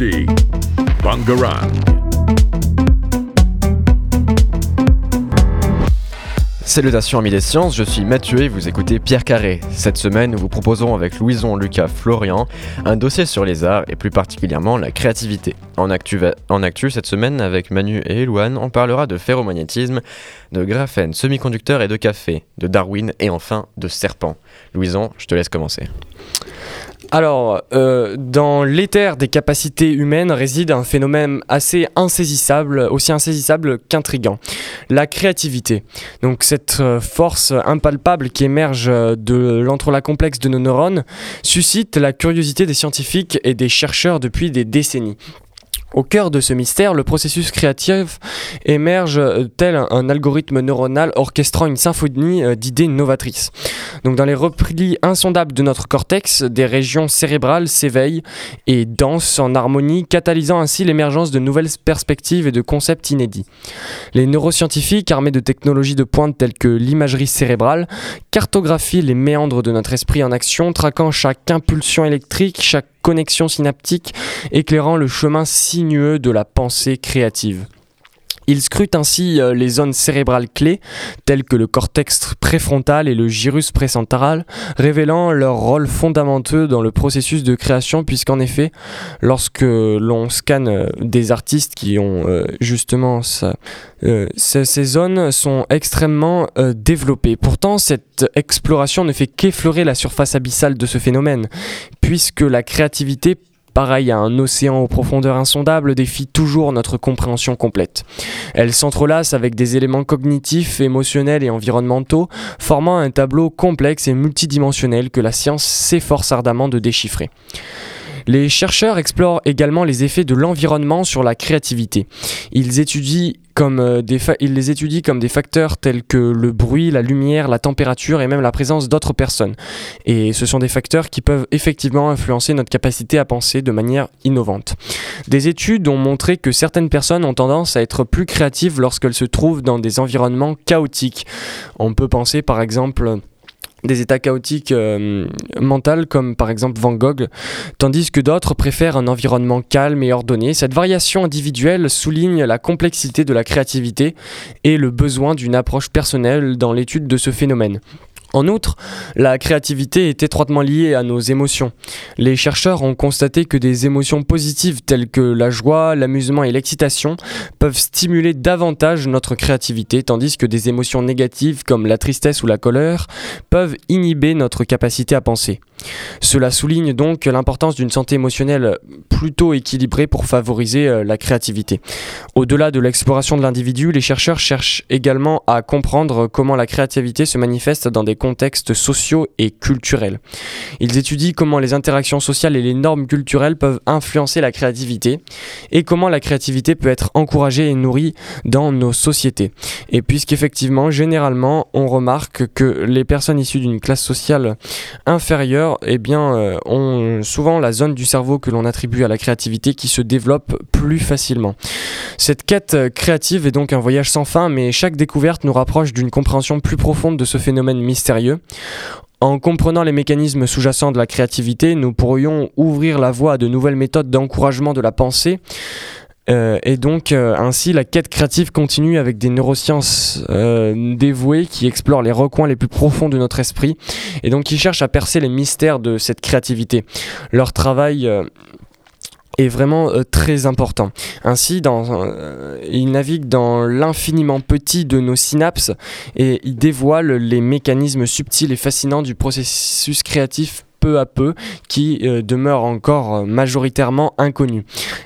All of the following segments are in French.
écoutez Bangarang. Salutations amis des sciences, je suis Mathieu et vous écoutez Pierre Carré. Cette semaine, nous vous proposons avec Louison, Lucas, Florian un dossier sur les arts et plus particulièrement la créativité. En actu, en actu cette semaine, avec Manu et Elouane, on parlera de ferromagnétisme, de graphène, semi-conducteur et de café, de Darwin et enfin de serpent. Louison, je te laisse commencer. Alors, euh, dans l'éther des capacités humaines réside un phénomène assez insaisissable, aussi insaisissable qu'intrigant, la créativité. Donc cette euh, force impalpable qui émerge de l'entrelac complexe de nos neurones suscite la curiosité des scientifiques et des chercheurs depuis des décennies. Au cœur de ce mystère, le processus créatif émerge euh, tel un algorithme neuronal orchestrant une symphonie euh, d'idées novatrices. Donc dans les replis insondables de notre cortex, des régions cérébrales s'éveillent et dansent en harmonie, catalysant ainsi l'émergence de nouvelles perspectives et de concepts inédits. Les neuroscientifiques, armés de technologies de pointe telles que l'imagerie cérébrale, cartographient les méandres de notre esprit en action, traquant chaque impulsion électrique, chaque connexion synaptique, éclairant le chemin sinueux de la pensée créative. Il scrute ainsi euh, les zones cérébrales clés, telles que le cortex préfrontal et le gyrus précentral, révélant leur rôle fondamental dans le processus de création, puisqu'en effet, lorsque l'on scanne euh, des artistes qui ont euh, justement ça, ces zones sont extrêmement développées. Pourtant, cette exploration ne fait qu'effleurer la surface abyssale de ce phénomène, puisque la créativité pareil à un océan aux profondeurs insondables, défie toujours notre compréhension complète. Elle s'entrelace avec des éléments cognitifs, émotionnels et environnementaux, formant un tableau complexe et multidimensionnel que la science s'efforce ardemment de déchiffrer. Les chercheurs explorent également les effets de l'environnement sur la créativité. Ils étudient comme euh, des les étudient comme des facteurs tels que le bruit, la lumière, la température et même la présence d'autres personnes. Et ce sont des facteurs qui peuvent effectivement influencer notre capacité à penser de manière innovante. Des études ont montré que certaines personnes ont tendance à être plus créatives lorsqu'elles se trouvent dans des environnements chaotiques. On peut penser par exemple des états chaotiques euh, mentaux comme par exemple Van Gogh, tandis que d'autres préfèrent un environnement calme et ordonné. Cette variation individuelle souligne la complexité de la créativité et le besoin d'une approche personnelle dans l'étude de ce phénomène. En outre, la créativité est étroitement liée à nos émotions. Les chercheurs ont constaté que des émotions positives telles que la joie, l'amusement et l'excitation peuvent stimuler davantage notre créativité, tandis que des émotions négatives comme la tristesse ou la colère peuvent inhiber notre capacité à penser. Cela souligne donc l'importance d'une santé émotionnelle plutôt équilibrée pour favoriser euh, la créativité. Au-delà de l'exploration de l'individu, les chercheurs cherchent également à comprendre comment la créativité se manifeste dans des contextes sociaux et culturels. Ils étudient comment les interactions sociales et les normes culturelles peuvent influencer la créativité et comment la créativité peut être encouragée et nourrie dans nos sociétés. Et puisqu'effectivement, généralement, on remarque que les personnes issues d'une classe sociale inférieure eh bien, euh, ont souvent la zone du cerveau que l'on attribue à la créativité qui se développe plus facilement. Cette quête créative est donc un voyage sans fin, mais chaque découverte nous rapproche d'une compréhension plus profonde de ce phénomène mystérieux. En comprenant les mécanismes sous-jacents de la créativité, nous pourrions ouvrir la voie à de nouvelles méthodes d'encouragement de la pensée, euh, et donc euh, ainsi la quête créative continue avec des neurosciences euh, dévouées qui explorent les recoins les plus profonds de notre esprit et donc qui cherchent à percer les mystères de cette créativité. Leur travail est vraiment très important. Ainsi, dans, ils naviguent dans l'infiniment petit de nos synapses et ils dévoilent les mécanismes subtils et fascinants du processus créatif peu à peu qui euh, demeurent encore euh, majoritairement inconnus.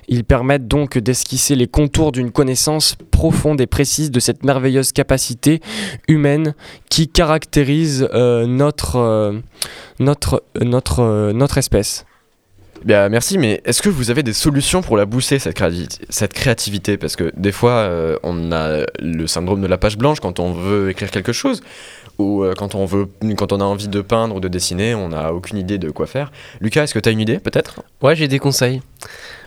Ils permettent donc d'esquisser les contours d'une connaissance profonde et précise de cette merveilleuse capacité humaine qui caractérise euh, notre espèce. Bien, merci, mais est-ce que vous avez des solutions pour la booster, cette, créativité, Parce que des fois, on a le syndrome de la page blanche quand on veut écrire quelque chose ou euh, quand on quand on a envie de peindre ou de dessiner, on n'a aucune idée de quoi faire. Lucas, est-ce que tu as une idée peut-être? Ouais, j'ai des conseils.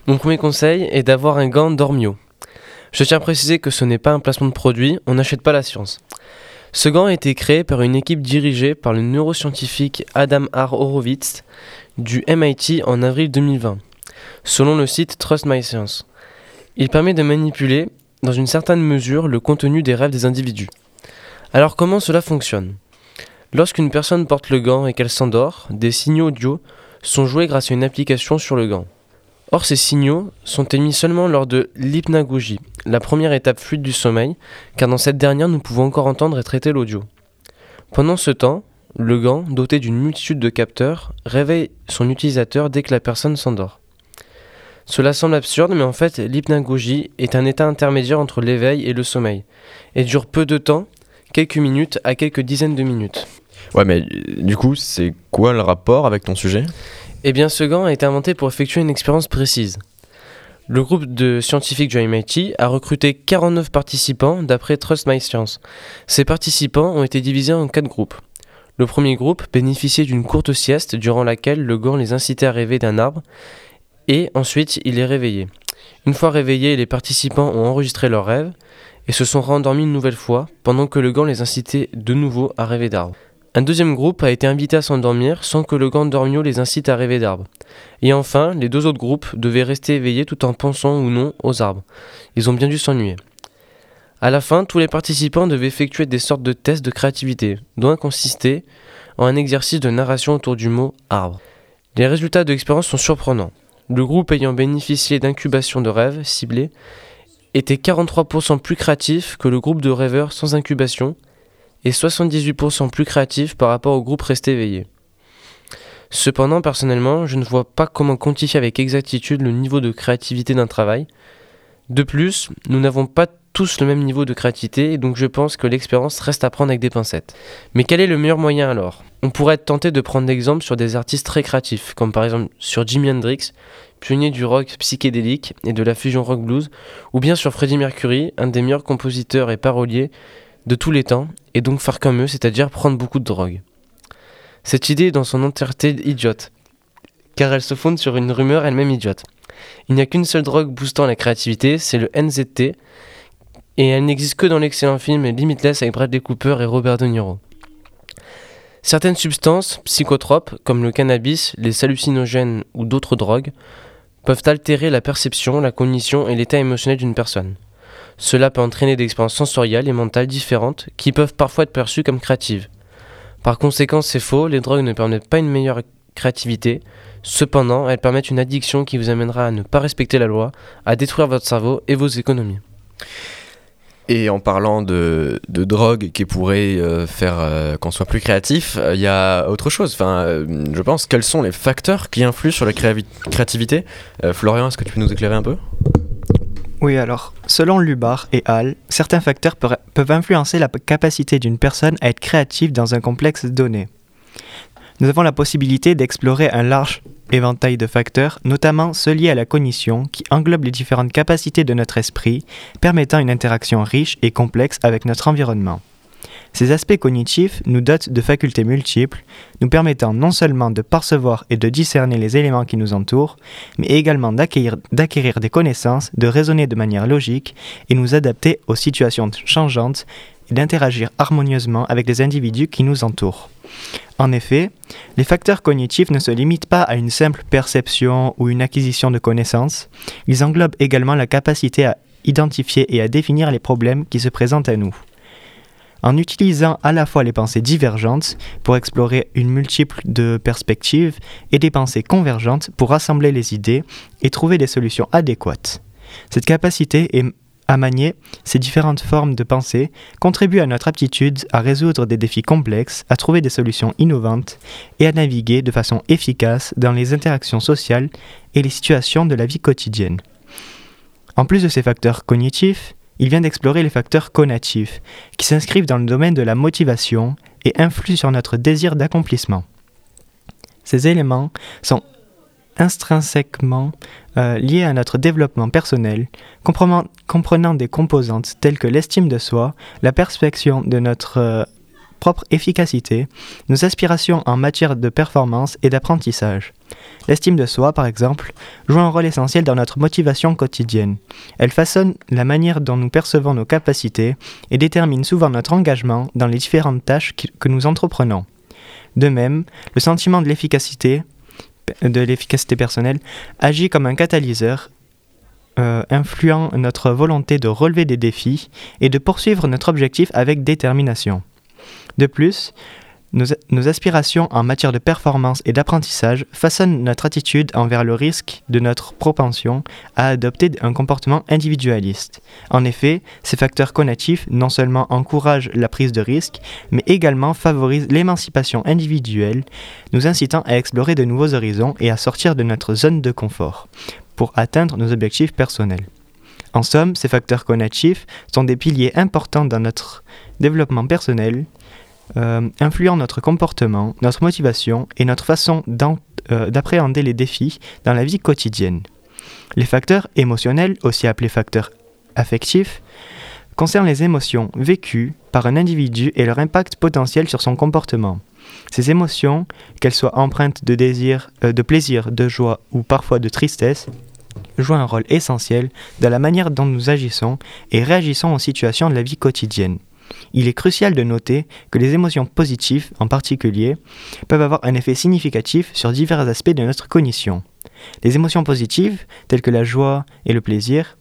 Mon premier conseil est d'avoir un gant Dormio. Je tiens à préciser que ce n'est pas un placement de produit, on n'achète pas la science. Ce gant a été créé par une équipe dirigée par le neuroscientifique Adam R. Horowitz du MIT en avril 2020. selon le site Trust My Science. Il permet de manipuler, dans une certaine mesure, le contenu des rêves des individus. Alors comment cela fonctionne? Lorsqu'une personne porte le gant et qu'elle s'endort, des signaux audio sont joués grâce à une application sur le gant. Or, ces signaux sont émis seulement lors de l'hypnagogie, la première étape fluide du sommeil, car dans cette dernière, nous pouvons encore entendre et traiter l'audio. Pendant ce temps, le gant, doté d'une multitude de capteurs, réveille son utilisateur dès que la personne s'endort. Cela semble absurde, mais en fait, l'hypnagogie est un état intermédiaire entre l'éveil et le sommeil, et dure peu de temps, quelques minutes à quelques dizaines de minutes. Ouais, mais du coup, c'est quoi le rapport avec ton sujet? Eh bien, ce gant a été inventé pour effectuer une expérience précise. Le groupe de scientifiques du MIT a recruté 49 participants d'après Trust My Science. Ces participants ont été divisés en quatre groupes. Le premier groupe bénéficiait d'une courte sieste durant laquelle le gant les incitait à rêver d'un arbre et ensuite il les réveillait. Une fois réveillés, les participants ont enregistré leurs rêves et se sont rendormis une nouvelle fois pendant que le gant les incitait de nouveau à rêver d'arbres. Un deuxième groupe a été invité à s'endormir sans que le gant d'Ormio les incite à rêver d'arbres. Et enfin, les deux autres groupes devaient rester éveillés tout en pensant ou non aux arbres. Ils ont bien dû s'ennuyer. À la fin, tous les participants devaient effectuer des sortes de tests de créativité, dont un consistait en un exercice de narration autour du mot arbre. Les résultats de l'expérience sont surprenants. Le groupe ayant bénéficié d'incubation de rêves ciblés était 43% plus créatif que le groupe de rêveurs sans incubation et 78% plus créatif par rapport au groupe resté éveillé. Cependant, personnellement, je ne vois pas comment quantifier avec exactitude le niveau de créativité d'un travail. De plus, nous n'avons pas tous le même niveau de créativité et donc je pense que l'expérience reste à prendre avec des pincettes. Mais quel est le meilleur moyen alors? On pourrait être tenté de prendre l'exemple sur des artistes très créatifs, comme par exemple sur Jimi Hendrix, pionnier du rock psychédélique et de la fusion rock blues, ou bien sur Freddie Mercury, un des meilleurs compositeurs et paroliers de tous les temps, et donc faire comme eux, c'est-à-dire prendre beaucoup de drogue. Cette idée est dans son entièreté idiote, car elle se fonde sur une rumeur elle-même idiote. Il n'y a qu'une seule drogue boostant la créativité, c'est le NZT, et elle n'existe que dans l'excellent film Limitless avec Bradley Cooper et Robert De Niro. Certaines substances psychotropes, comme le cannabis, les hallucinogènes ou d'autres drogues, peuvent altérer la perception, la cognition et l'état émotionnel d'une personne. Cela peut entraîner des expériences sensorielles et mentales différentes qui peuvent parfois être perçues comme créatives. Par conséquent, c'est faux, les drogues ne permettent pas une meilleure créativité, cependant, elles permettent une addiction qui vous amènera à ne pas respecter la loi, à détruire votre cerveau et vos économies. Et en parlant de, drogue qui pourrait euh, faire euh, qu'on soit plus créatif, euh, il y a autre chose. Enfin, je pense, quels sont les facteurs qui influent sur la créativité? Florian, est-ce que tu peux nous éclairer un peu? Oui, alors, selon Lubar et Hall, certains facteurs peuvent- influencer la capacité d'une personne à être créative dans un complexe donné. Nous avons la possibilité d'explorer un large éventail de facteurs, notamment ceux liés à la cognition, qui englobent les différentes capacités de notre esprit, permettant une interaction riche et complexe avec notre environnement. Ces aspects cognitifs nous dotent de facultés multiples, nous permettant non seulement de percevoir et de discerner les éléments qui nous entourent, mais également d'acquérir des connaissances, de raisonner de manière logique et nous adapter aux situations changeantes et d'interagir harmonieusement avec les individus qui nous entourent. En effet, les facteurs cognitifs ne se limitent pas à une simple perception ou une acquisition de connaissances, ils englobent également la capacité à identifier et à définir les problèmes qui se présentent à nous. En utilisant à la fois les pensées divergentes pour explorer une multiple de perspectives et des pensées convergentes pour rassembler les idées et trouver des solutions adéquates. Cette capacité est- à manier ces différentes formes de pensée contribue à notre aptitude à résoudre des défis complexes, à trouver des solutions innovantes et à naviguer de façon efficace dans les interactions sociales et les situations de la vie quotidienne. En plus de ces facteurs cognitifs, il vient d'explorer les facteurs conatifs, qui s'inscrivent dans le domaine de la motivation et influent sur notre désir d'accomplissement. Ces éléments sont intrinsèquement euh, à notre développement personnel, comprenant, des composantes telles que l'estime de soi, la perception de notre euh, propre efficacité, nos aspirations en matière de performance et d'apprentissage. L'estime de soi, par exemple, joue un rôle essentiel dans notre motivation quotidienne. Elle façonne la manière dont nous percevons nos capacités et détermine souvent notre engagement dans les différentes tâches que nous entreprenons. De même, le sentiment de l'efficacité de l'efficacité personnelle agit comme un catalyseur euh, influant notre volonté de relever des défis et de poursuivre notre objectif avec détermination. De plus, nos, aspirations en matière de performance et d'apprentissage façonnent notre attitude envers le risque de notre propension à adopter un comportement individualiste. En effet, ces facteurs cognitifs non seulement encouragent la prise de risque, mais également favorisent l'émancipation individuelle, nous incitant à explorer de nouveaux horizons et à sortir de notre zone de confort pour atteindre nos objectifs personnels. En somme, ces facteurs cognitifs sont des piliers importants dans notre développement personnel, euh, influant notre comportement, notre motivation et notre façon euh, d'appréhender les défis dans la vie quotidienne. Les facteurs émotionnels, aussi appelés facteurs affectifs, concernent les émotions vécues par un individu et leur impact potentiel sur son comportement. Ces émotions, qu'elles soient empreintes de désir, euh, de plaisir, de joie ou parfois de tristesse, jouent un rôle essentiel dans la manière dont nous agissons et réagissons aux situations de la vie quotidienne. Il est crucial de noter que les émotions positives, en particulier, peuvent avoir un effet significatif sur divers aspects de notre cognition. Les émotions positives, telles que la joie et le plaisir,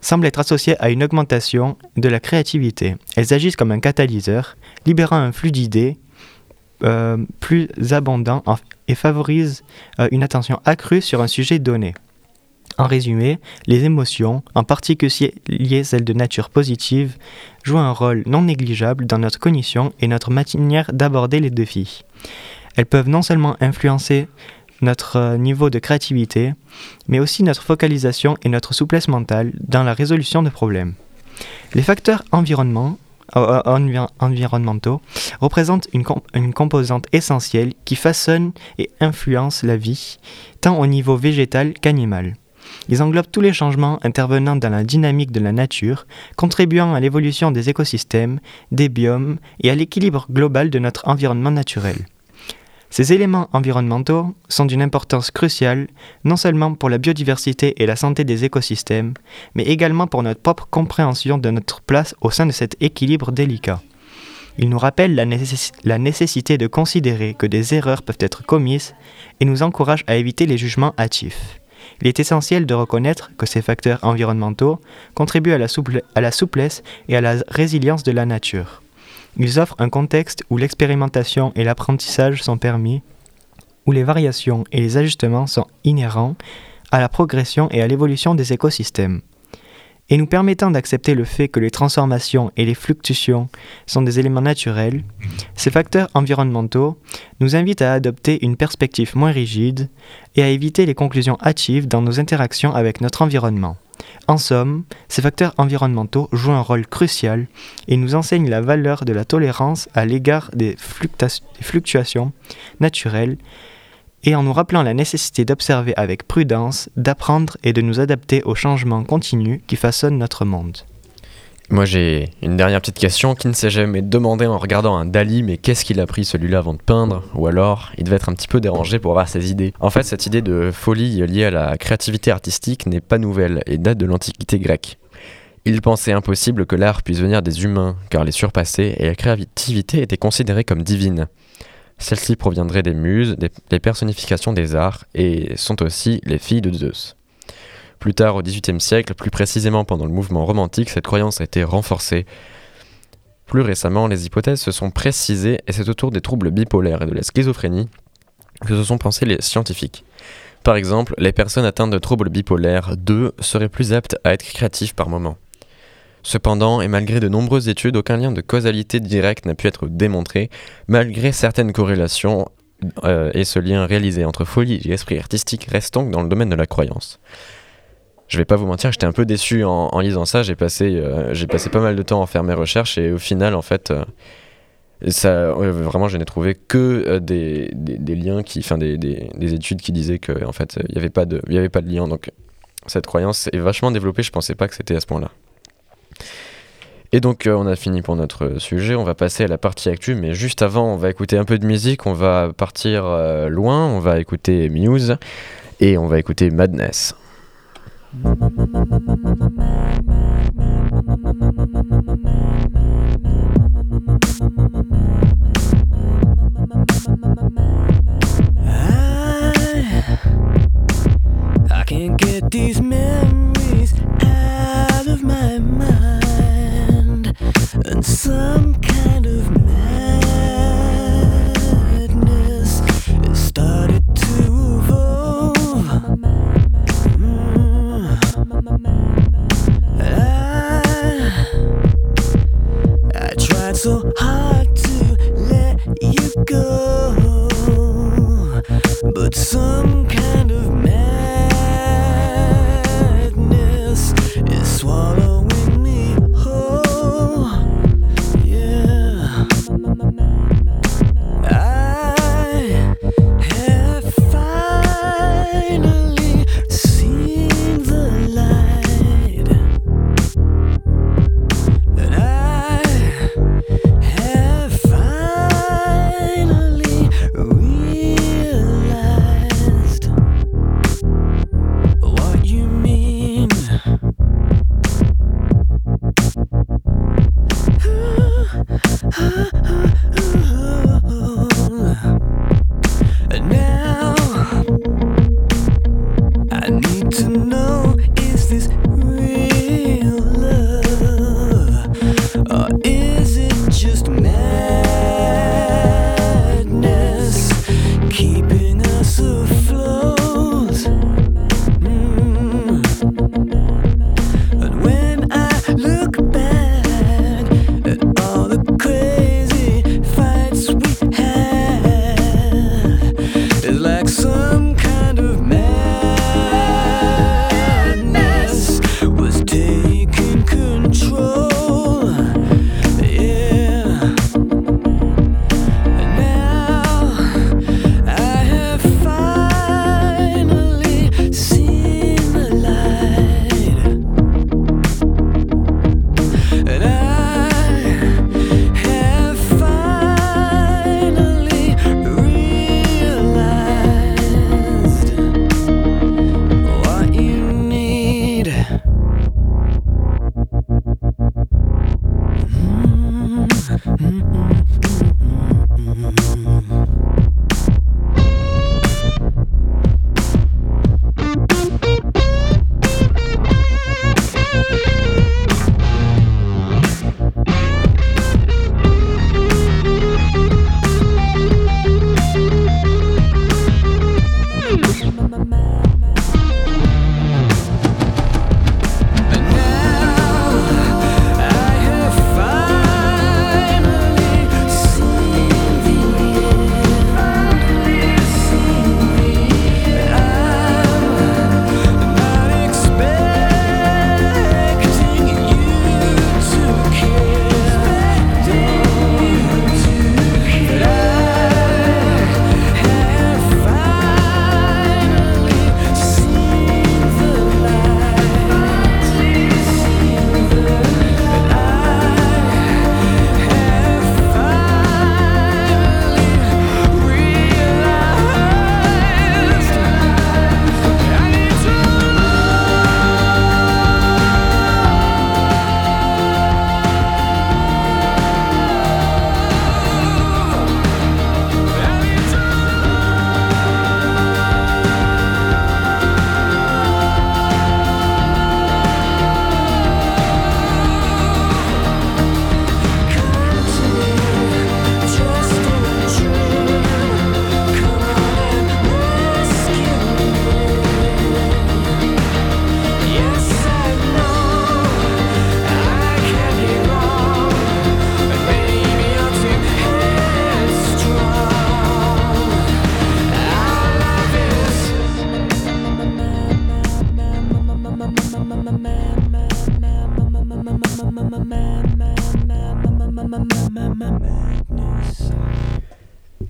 semblent être associées à une augmentation de la créativité. Elles agissent comme un catalyseur, libérant un flux d'idées euh, plus abondant et favorisent euh, une attention accrue sur un sujet donné. En résumé, les émotions, en particulier celles de nature positive, jouent un rôle non négligeable dans notre cognition et notre manière d'aborder les défis. Elles peuvent non seulement influencer notre euh, niveau de créativité, mais aussi notre focalisation et notre souplesse mentale dans la résolution de problèmes. Les facteurs euh, euh, envi- environnementaux représentent une composante essentielle qui façonne et influence la vie, tant au niveau végétal qu'animal. Ils englobent tous les changements intervenant dans la dynamique de la nature, contribuant à l'évolution des écosystèmes, des biomes et à l'équilibre global de notre environnement naturel. Ces éléments environnementaux sont d'une importance cruciale non seulement pour la biodiversité et la santé des écosystèmes, mais également pour notre propre compréhension de notre place au sein de cet équilibre délicat. Ils nous rappellent la, nécessi- la nécessité de considérer que des erreurs peuvent être commises et nous encouragent à éviter les jugements hâtifs. Il est essentiel de reconnaître que ces facteurs environnementaux contribuent à la, souplesse et à la résilience de la nature. Ils offrent un contexte où l'expérimentation et l'apprentissage sont permis, où les variations et les ajustements sont inhérents à la progression et à l'évolution des écosystèmes. Et nous permettant d'accepter le fait que les transformations et les fluctuations sont des éléments naturels, ces facteurs environnementaux nous invitent à adopter une perspective moins rigide et à éviter les conclusions hâtives dans nos interactions avec notre environnement. En somme, ces facteurs environnementaux jouent un rôle crucial et nous enseignent la valeur de la tolérance à l'égard des, fluctua- des fluctuations naturelles et en nous rappelant la nécessité d'observer avec prudence, d'apprendre et de nous adapter aux changements continus qui façonnent notre monde. Moi j'ai une dernière petite question. Qui ne s'est jamais demandé en regardant un Dali mais qu'est-ce qu'il a pris celui-là avant de peindre? Ou alors il devait être un petit peu dérangé pour avoir ses idées. En fait cette idée de folie liée à la créativité artistique n'est pas nouvelle et date de l'Antiquité grecque. Il pensait impossible que l'art puisse venir des humains car les surpassait et la créativité était considérée comme divine. Celle-ci proviendrait des muses, des, personnifications des arts et sont aussi les filles de Zeus. Plus tard, au XVIIIe siècle, plus précisément pendant le mouvement romantique, cette croyance a été renforcée. Plus récemment, les hypothèses se sont précisées et c'est autour des troubles bipolaires et de la schizophrénie que se sont pensés les scientifiques. Par exemple, les personnes atteintes de troubles bipolaires 2 seraient plus aptes à être créatifs par moment. Cependant, et malgré de nombreuses études, aucun lien de causalité directe n'a pu être démontré, malgré certaines corrélations euh, et ce lien réalisé entre folie et esprit artistique reste donc dans le domaine de la croyance. Je vais pas vous mentir, j'étais un peu déçu en, lisant ça. J'ai passé, euh, passé pas mal de temps à faire mes recherches et au final, en fait, euh, ça, vraiment, je n'ai trouvé que des, liens qui, enfin, des, des, des études qui disaient que, en fait, il n'y avait pas de, avait pas de lien. Donc, cette croyance est vachement développée. Je pensais pas que c'était à ce point-là. Et donc euh, on a fini pour notre sujet, on va passer à la partie actuelle. mais juste avant on va écouter un peu de musique, on va partir euh, loin, on va écouter Muse et on va écouter Madness. Some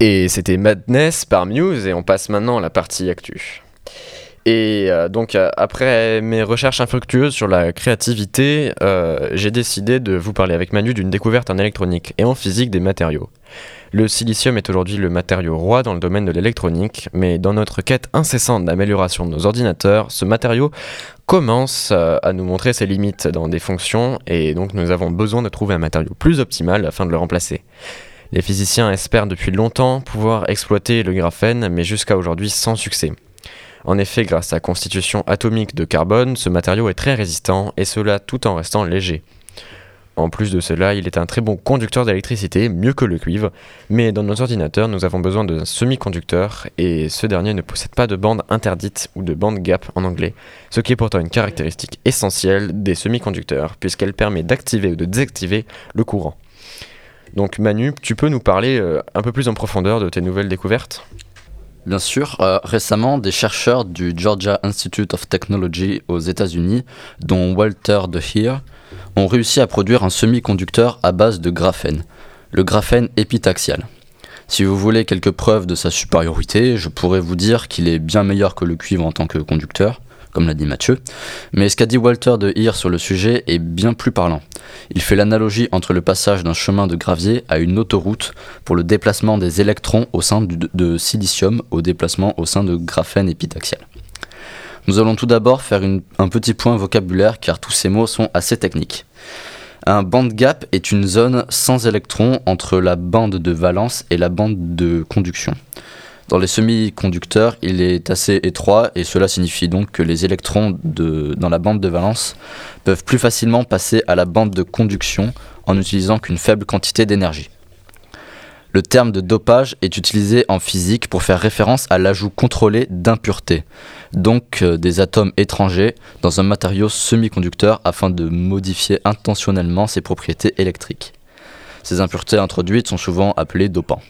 Et c'était Madness par Muse et on passe maintenant à la partie actu. Et euh, donc euh, après mes recherches infructueuses sur la créativité, euh, j'ai décidé de vous parler avec Manu d'une découverte en électronique et en physique des matériaux. Le silicium est aujourd'hui le matériau roi dans le domaine de l'électronique, mais dans notre quête incessante d'amélioration de nos ordinateurs, ce matériau commence à nous montrer ses limites dans des fonctions et donc nous avons besoin de trouver un matériau plus optimal afin de le remplacer. Les physiciens espèrent depuis longtemps pouvoir exploiter le graphène, mais jusqu'à aujourd'hui sans succès. En effet, grâce à sa constitution atomique de carbone, ce matériau est très résistant, et cela tout en restant léger. En plus de cela, il est un très bon conducteur d'électricité, mieux que le cuivre, mais dans nos ordinateurs, nous avons besoin d'un semi-conducteur, et ce dernier ne possède pas de bande interdite ou de bande gap en anglais, ce qui est pourtant une caractéristique essentielle des semi-conducteurs, puisqu'elle permet d'activer ou de désactiver le courant. Donc Manu, tu peux nous parler euh, un peu plus en profondeur de tes nouvelles découvertes? Bien sûr, euh, récemment, des chercheurs du Georgia Institute of Technology aux États-Unis, dont Walter De Heer, ont réussi à produire un semi-conducteur à base de graphène, le graphène épitaxial. Si vous voulez quelques preuves de sa supériorité, je pourrais vous dire qu'il est bien meilleur que le cuivre en tant que conducteur, comme l'a dit Mathieu, mais ce qu'a dit Walter De Heer sur le sujet est bien plus parlant. Il fait l'analogie entre le passage d'un chemin de gravier à une autoroute pour le déplacement des électrons au sein de silicium au déplacement au sein de graphène épitaxial. Nous allons tout d'abord faire un petit point vocabulaire car tous ces mots sont assez techniques. Un band gap est une zone sans électrons entre la bande de valence et la bande de conduction. Dans les semi-conducteurs, il est assez étroit et cela signifie donc que les électrons dans la bande de valence peuvent plus facilement passer à la bande de conduction en utilisant qu'une faible quantité d'énergie. Le terme de dopage est utilisé en physique pour faire référence à l'ajout contrôlé d'impuretés, donc euh, des atomes étrangers, dans un matériau semi-conducteur afin de modifier intentionnellement ses propriétés électriques. Ces impuretés introduites sont souvent appelées dopants.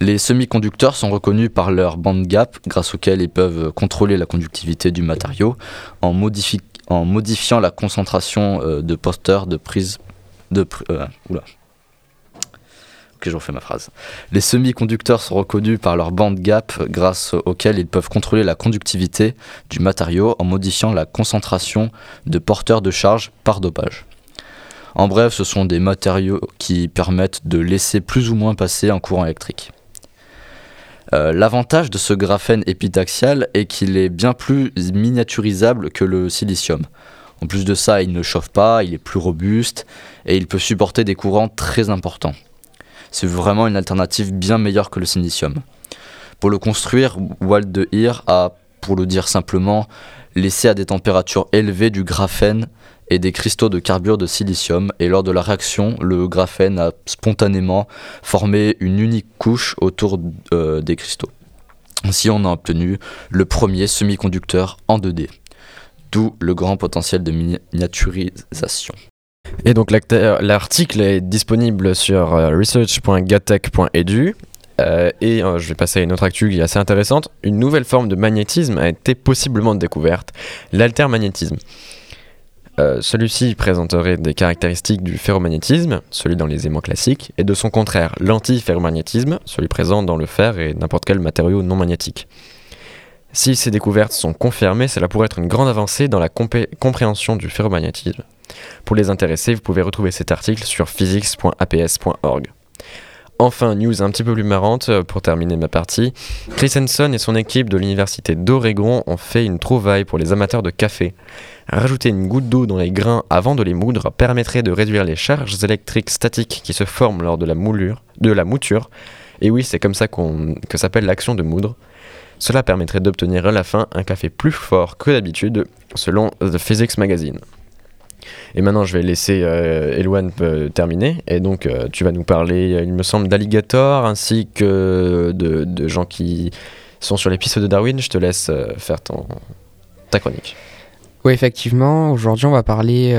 Les semi-conducteurs sont reconnus par leur band gap, grâce auquel ils peuvent contrôler la conductivité du matériau en, modifi- en modifiant la concentration euh, de porteurs de prise de pr- euh, oula. Ok, je refais ma phrase. Les semi-conducteurs sont reconnus par leur band gap, grâce auquel ils peuvent contrôler la conductivité du matériau en modifiant la concentration de porteurs de charge par dopage. En bref, ce sont des matériaux qui permettent de laisser plus ou moins passer un courant électrique. Euh, L'avantage de ce graphène épitaxial est qu'il est bien plus miniaturisable que le silicium. En plus de ça, il ne chauffe pas, il est plus robuste et il peut supporter des courants très importants. C'est vraiment une alternative bien meilleure que le silicium. Pour le construire, Heer a, pour le dire simplement, laissé à des températures élevées du graphène et des cristaux de carbure de silicium et lors de la réaction, le graphène a spontanément formé une unique couche autour euh, des cristaux. Ainsi, on a obtenu le premier semi-conducteur en 2D, d'où le grand potentiel de miniaturisation. Et donc l'article est disponible sur euh, research.gatech.edu. Euh, et je vais passer à une autre actu qui est assez intéressante. Une nouvelle forme de magnétisme a été possiblement découverte, l'altermagnétisme. Euh, Celui-ci présenterait des caractéristiques du ferromagnétisme, celui dans les aimants classiques, et de son contraire, l'antiferromagnétisme, celui présent dans le fer et n'importe quel matériau non magnétique. Si ces découvertes sont confirmées, cela pourrait être une grande avancée dans la compréhension du ferromagnétisme. Pour les intéressés, vous pouvez retrouver cet article sur physics.aps.org. Enfin, news un petit peu plus marrante euh, pour terminer ma partie. Chris Hanson et son équipe de l'université d'Oregon ont fait une trouvaille pour les amateurs de café. Rajouter une goutte d'eau dans les grains avant de les moudre permettrait de réduire les charges électriques statiques qui se forment lors de la moulure, de la mouture. Et oui, c'est comme ça qu'on, que s'appelle l'action de moudre. Cela permettrait d'obtenir à la fin un café plus fort que d'habitude, selon The Physics Magazine. Et maintenant, je vais laisser euh, Eloane euh, terminer. Et donc, euh, tu vas nous parler, euh, il me semble, d'alligators ainsi que de, gens qui sont sur les pistes de Darwin. Je te laisse faire ton, ta chronique. Oui, effectivement, aujourd'hui on va parler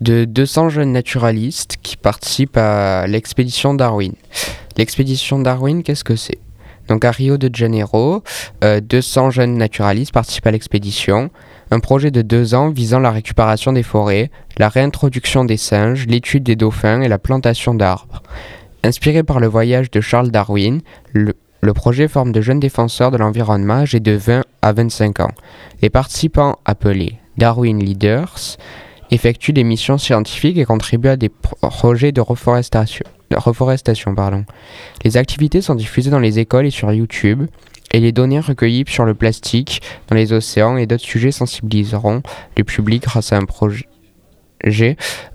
de 200 jeunes naturalistes qui participent à l'expédition Darwin. L'expédition Darwin, qu'est-ce que c'est? Donc à Rio de Janeiro, euh, 200 jeunes naturalistes participent à l'expédition. Un projet de deux ans visant la récupération des forêts, la réintroduction des singes, l'étude des dauphins et la plantation d'arbres. Inspiré par le voyage de Charles Darwin, le, projet forme de jeunes défenseurs de l'environnement âgés de 20 à 25 ans. Les participants, appelés Darwin Leaders, effectuent des missions scientifiques et contribuent à des pro- projets de reforestation. Les activités sont diffusées dans les écoles et sur YouTube, et les données recueillies sur le plastique dans les océans et d'autres sujets sensibiliseront le public grâce à un projet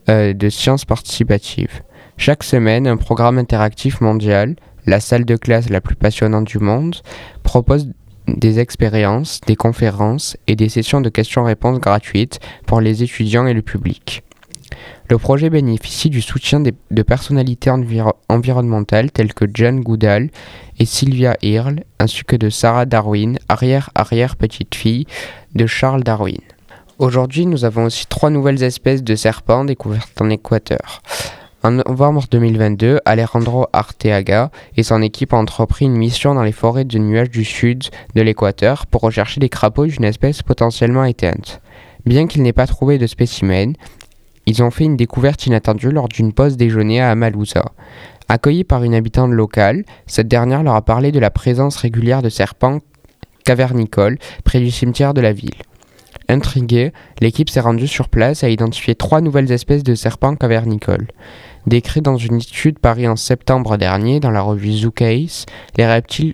euh, de sciences participatives. Chaque semaine, un programme interactif mondial, la salle de classe la plus passionnante du monde, propose des expériences, des conférences et des sessions de questions-réponses gratuites pour les étudiants et le public. Le projet bénéficie du soutien de personnalités enviro- environnementales telles que Jane Goodall et Sylvia Earle, ainsi que de Sarah Darwin, arrière-arrière-petite-fille de Charles Darwin. Aujourd'hui, nous avons aussi trois nouvelles espèces de serpents découvertes en Équateur. En novembre 2022, Alejandro Arteaga et son équipe ont entrepris une mission dans les forêts de nuages du sud de l'équateur pour rechercher des crapauds d'une espèce potentiellement éteinte. Bien qu'ils n'aient pas trouvé de spécimens, ils ont fait une découverte inattendue lors d'une pause déjeuner à Amalusa. Accueillis par une habitante locale, cette dernière leur a parlé de la présence régulière de serpents cavernicoles près du cimetière de la ville. Intriguée, l'équipe s'est rendue sur place et a identifié trois nouvelles espèces de serpents cavernicoles. Décrits dans une étude parue en septembre dernier dans la revue Zoo Case, les reptiles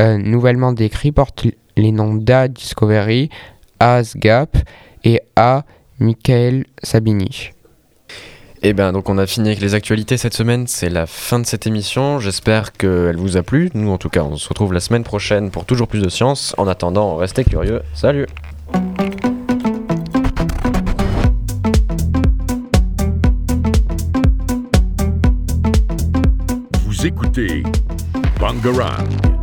euh, nouvellement décrits portent les noms d'A. Discovery, A. Sgap et A. Michael Sabini. Et bien donc on a fini avec les actualités cette semaine, c'est la fin de cette émission, j'espère qu'elle vous a plu, nous en tout cas on se retrouve la semaine prochaine pour toujours plus de science, en attendant restez curieux, salut! Vous écoutez Bangarang.